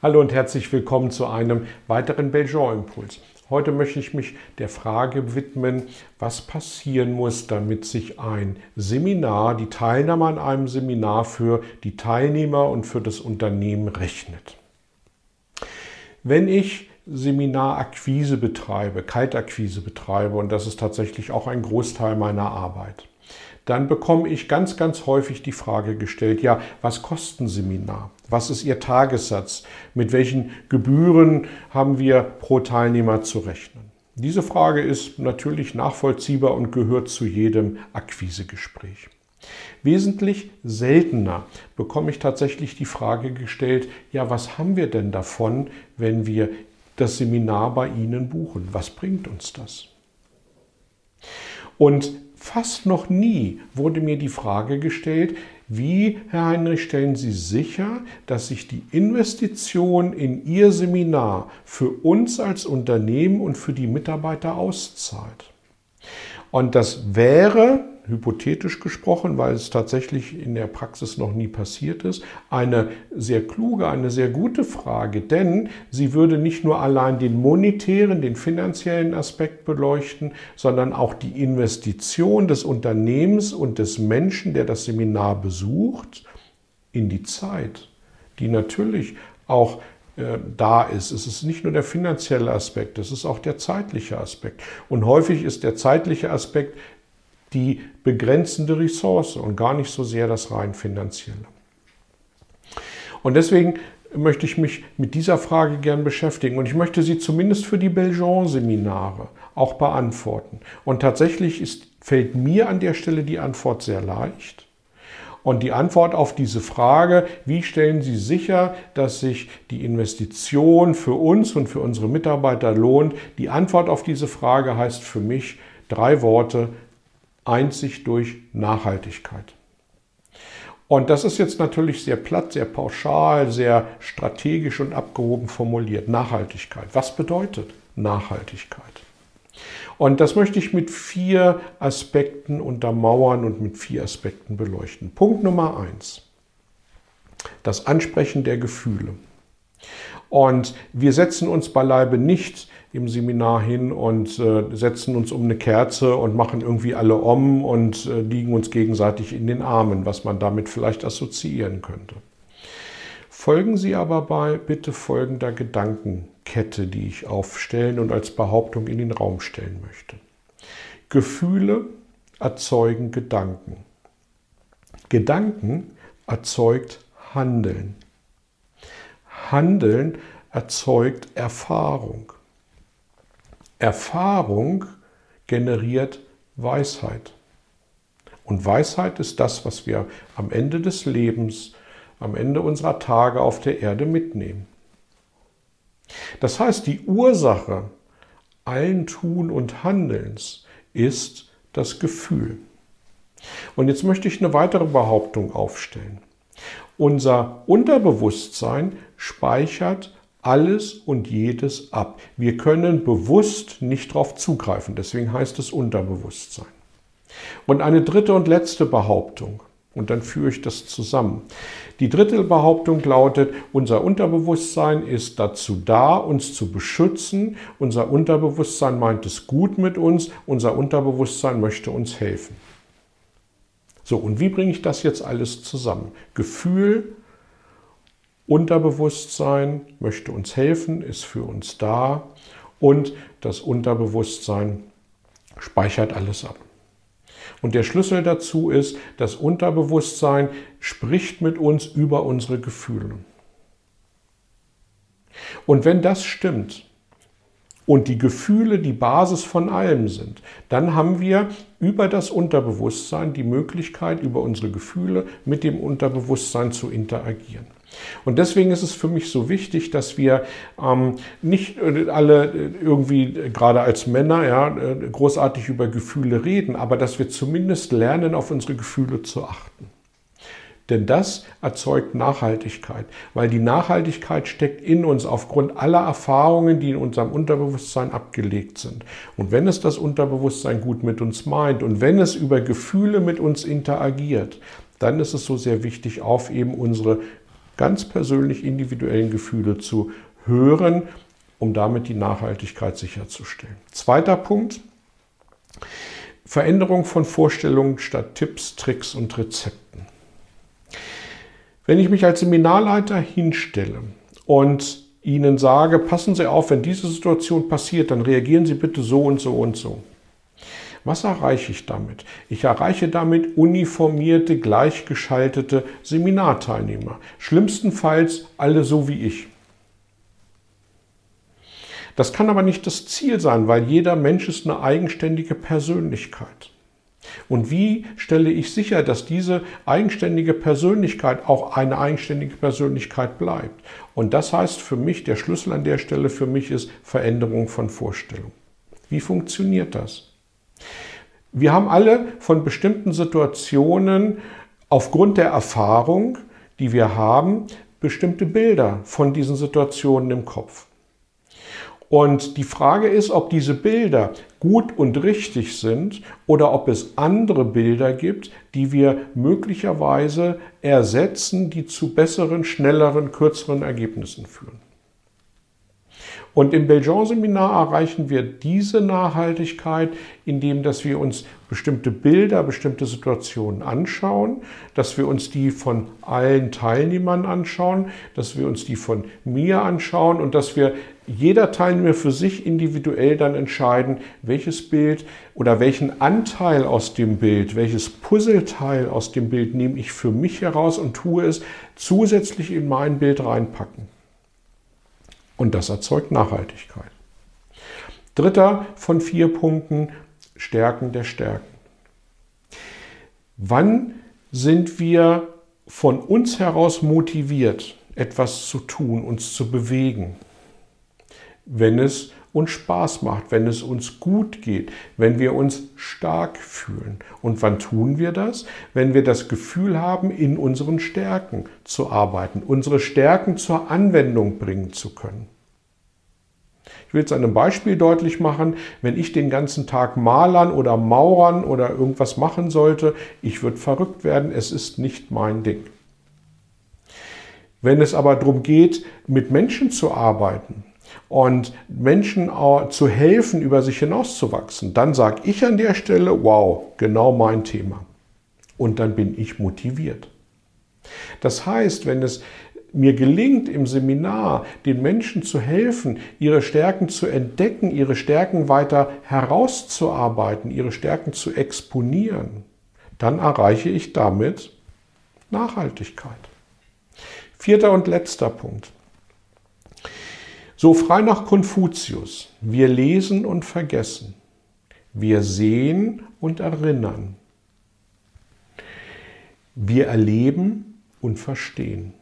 Hallo und herzlich willkommen zu einem weiteren Belgian-Impuls. Heute möchte ich mich der Frage widmen, was passieren muss, damit sich ein Seminar, die Teilnahme an einem Seminar für die Teilnehmer und für das Unternehmen rechnet. Wenn ich Seminarakquise betreibe, Kaltakquise betreibe, und das ist tatsächlich auch ein Großteil meiner Arbeit, dann bekomme ich ganz, ganz häufig die Frage gestellt, ja, was kostet ein Seminar? Was ist Ihr Tagessatz? Mit welchen Gebühren haben wir pro Teilnehmer zu rechnen? Diese Frage ist natürlich nachvollziehbar und gehört zu jedem Akquisegespräch. Wesentlich seltener bekomme ich tatsächlich die Frage gestellt, ja, was haben wir denn davon, wenn wir das Seminar bei Ihnen buchen? Was bringt uns das? Und Fast noch nie wurde mir die Frage gestellt, wie, Herr Heinrich, stellen Sie sicher, dass sich die Investition in Ihr Seminar für uns als Unternehmen und für die Mitarbeiter auszahlt? Und das wäre hypothetisch gesprochen, weil es tatsächlich in der Praxis noch nie passiert ist, eine sehr kluge, eine sehr gute Frage, denn sie würde nicht nur allein den monetären, den finanziellen Aspekt beleuchten, sondern auch die Investition des Unternehmens und des Menschen, der das Seminar besucht, in die Zeit, die natürlich auch äh, da ist. Es ist nicht nur der finanzielle Aspekt, es ist auch der zeitliche Aspekt. Und häufig ist der zeitliche Aspekt die begrenzende Ressource und gar nicht so sehr das rein finanzielle. Und deswegen möchte ich mich mit dieser Frage gern beschäftigen und ich möchte sie zumindest für die Belgian-Seminare auch beantworten. Und tatsächlich ist, fällt mir an der Stelle die Antwort sehr leicht. Und die Antwort auf diese Frage, wie stellen Sie sicher, dass sich die Investition für uns und für unsere Mitarbeiter lohnt, die Antwort auf diese Frage heißt für mich drei Worte, einzig durch Nachhaltigkeit. Und das ist jetzt natürlich sehr platt, sehr pauschal, sehr strategisch und abgehoben formuliert. Nachhaltigkeit. Was bedeutet Nachhaltigkeit? Und das möchte ich mit vier Aspekten untermauern und mit vier Aspekten beleuchten. Punkt Nummer eins. Das Ansprechen der Gefühle. Und wir setzen uns beileibe nicht im Seminar hin und äh, setzen uns um eine Kerze und machen irgendwie alle um und äh, liegen uns gegenseitig in den Armen, was man damit vielleicht assoziieren könnte. Folgen Sie aber bei bitte folgender Gedankenkette, die ich aufstellen und als Behauptung in den Raum stellen möchte. Gefühle erzeugen Gedanken. Gedanken erzeugt Handeln. Handeln erzeugt Erfahrung. Erfahrung generiert Weisheit. Und Weisheit ist das, was wir am Ende des Lebens, am Ende unserer Tage auf der Erde mitnehmen. Das heißt, die Ursache allen Tun und Handelns ist das Gefühl. Und jetzt möchte ich eine weitere Behauptung aufstellen. Unser Unterbewusstsein speichert alles und jedes ab. Wir können bewusst nicht darauf zugreifen, deswegen heißt es Unterbewusstsein. Und eine dritte und letzte Behauptung, und dann führe ich das zusammen. Die dritte Behauptung lautet, unser Unterbewusstsein ist dazu da, uns zu beschützen. Unser Unterbewusstsein meint es gut mit uns. Unser Unterbewusstsein möchte uns helfen. So, und wie bringe ich das jetzt alles zusammen? Gefühl, Unterbewusstsein möchte uns helfen, ist für uns da und das Unterbewusstsein speichert alles ab. Und der Schlüssel dazu ist, das Unterbewusstsein spricht mit uns über unsere Gefühle. Und wenn das stimmt und die Gefühle die Basis von allem sind, dann haben wir über das Unterbewusstsein die Möglichkeit, über unsere Gefühle mit dem Unterbewusstsein zu interagieren. Und deswegen ist es für mich so wichtig, dass wir ähm, nicht äh, alle äh, irgendwie, äh, gerade als Männer, ja, großartig über Gefühle reden, aber dass wir zumindest lernen, auf unsere Gefühle zu achten. Denn das erzeugt Nachhaltigkeit, weil die Nachhaltigkeit steckt in uns aufgrund aller Erfahrungen, die in unserem Unterbewusstsein abgelegt sind. Und wenn es das Unterbewusstsein gut mit uns meint und wenn es über Gefühle mit uns interagiert, dann ist es so sehr wichtig, auf eben unsere ganz persönlich individuellen Gefühle zu hören, um damit die Nachhaltigkeit sicherzustellen. Zweiter Punkt. Veränderung von Vorstellungen statt Tipps, Tricks und Rezepten. Wenn ich mich als Seminarleiter hinstelle und Ihnen sage, passen Sie auf, wenn diese Situation passiert, dann reagieren Sie bitte so und so und so. Was erreiche ich damit? Ich erreiche damit uniformierte, gleichgeschaltete Seminarteilnehmer. Schlimmstenfalls alle so wie ich. Das kann aber nicht das Ziel sein, weil jeder Mensch ist eine eigenständige Persönlichkeit. Und wie stelle ich sicher, dass diese eigenständige Persönlichkeit auch eine eigenständige Persönlichkeit bleibt? Und das heißt für mich, der Schlüssel an der Stelle für mich ist Veränderung von Vorstellung. Wie funktioniert das? Wir haben alle von bestimmten Situationen aufgrund der Erfahrung, die wir haben, bestimmte Bilder von diesen Situationen im Kopf. Und die Frage ist, ob diese Bilder gut und richtig sind oder ob es andere Bilder gibt, die wir möglicherweise ersetzen, die zu besseren, schnelleren, kürzeren Ergebnissen führen. Und im Belgian-Seminar erreichen wir diese Nachhaltigkeit, indem dass wir uns bestimmte Bilder, bestimmte Situationen anschauen, dass wir uns die von allen Teilnehmern anschauen, dass wir uns die von mir anschauen und dass wir jeder Teilnehmer für sich individuell dann entscheiden, welches Bild oder welchen Anteil aus dem Bild, welches Puzzleteil aus dem Bild nehme ich für mich heraus und tue es zusätzlich in mein Bild reinpacken. Und das erzeugt Nachhaltigkeit. Dritter von vier Punkten, Stärken der Stärken. Wann sind wir von uns heraus motiviert, etwas zu tun, uns zu bewegen? Wenn es uns Spaß macht, wenn es uns gut geht, wenn wir uns stark fühlen. Und wann tun wir das? Wenn wir das Gefühl haben, in unseren Stärken zu arbeiten, unsere Stärken zur Anwendung bringen zu können. Ich will es an einem Beispiel deutlich machen. Wenn ich den ganzen Tag malern oder maurern oder irgendwas machen sollte, ich würde verrückt werden. Es ist nicht mein Ding. Wenn es aber darum geht, mit Menschen zu arbeiten, und Menschen zu helfen, über sich hinauszuwachsen, dann sage ich an der Stelle, wow, genau mein Thema. Und dann bin ich motiviert. Das heißt, wenn es mir gelingt im Seminar, den Menschen zu helfen, ihre Stärken zu entdecken, ihre Stärken weiter herauszuarbeiten, ihre Stärken zu exponieren, dann erreiche ich damit Nachhaltigkeit. Vierter und letzter Punkt. So frei nach Konfuzius. Wir lesen und vergessen. Wir sehen und erinnern. Wir erleben und verstehen.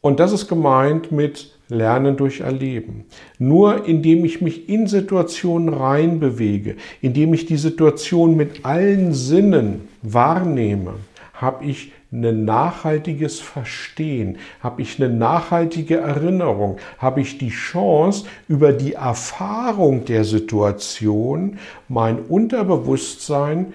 Und das ist gemeint mit Lernen durch Erleben. Nur indem ich mich in Situationen reinbewege, indem ich die Situation mit allen Sinnen wahrnehme, habe ich ein nachhaltiges Verstehen, habe ich eine nachhaltige Erinnerung, habe ich die Chance, über die Erfahrung der Situation mein Unterbewusstsein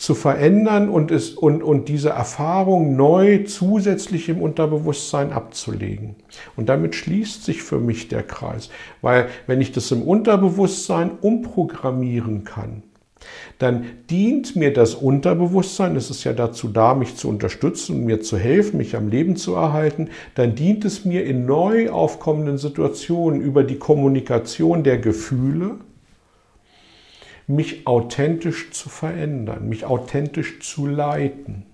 zu verändern und, es, und, und diese Erfahrung neu zusätzlich im Unterbewusstsein abzulegen. Und damit schließt sich für mich der Kreis, weil wenn ich das im Unterbewusstsein umprogrammieren kann, dann dient mir das Unterbewusstsein, es ist ja dazu da, mich zu unterstützen, mir zu helfen, mich am Leben zu erhalten, dann dient es mir in neu aufkommenden Situationen über die Kommunikation der Gefühle, mich authentisch zu verändern, mich authentisch zu leiten.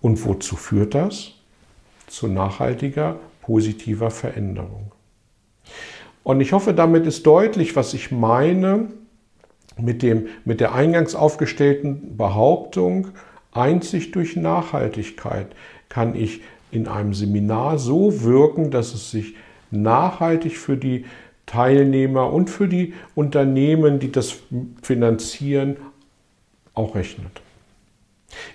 Und wozu führt das? Zu nachhaltiger, positiver Veränderung. Und ich hoffe, damit ist deutlich, was ich meine mit, dem, mit der eingangs aufgestellten Behauptung, Einzig durch Nachhaltigkeit kann ich in einem Seminar so wirken, dass es sich nachhaltig für die Teilnehmer und für die Unternehmen, die das finanzieren, auch rechnet.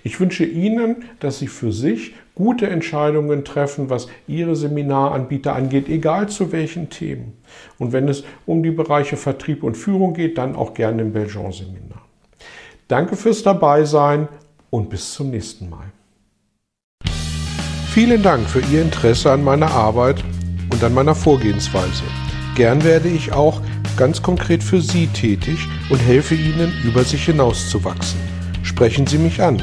Ich wünsche Ihnen, dass Sie für sich gute Entscheidungen treffen, was Ihre Seminaranbieter angeht, egal zu welchen Themen. Und wenn es um die Bereiche Vertrieb und Führung geht, dann auch gerne im Belgian-Seminar. Danke fürs Dabeisein und bis zum nächsten Mal. Vielen Dank für Ihr Interesse an meiner Arbeit und an meiner Vorgehensweise. Gern werde ich auch ganz konkret für Sie tätig und helfe Ihnen, über sich hinauszuwachsen. Sprechen Sie mich an.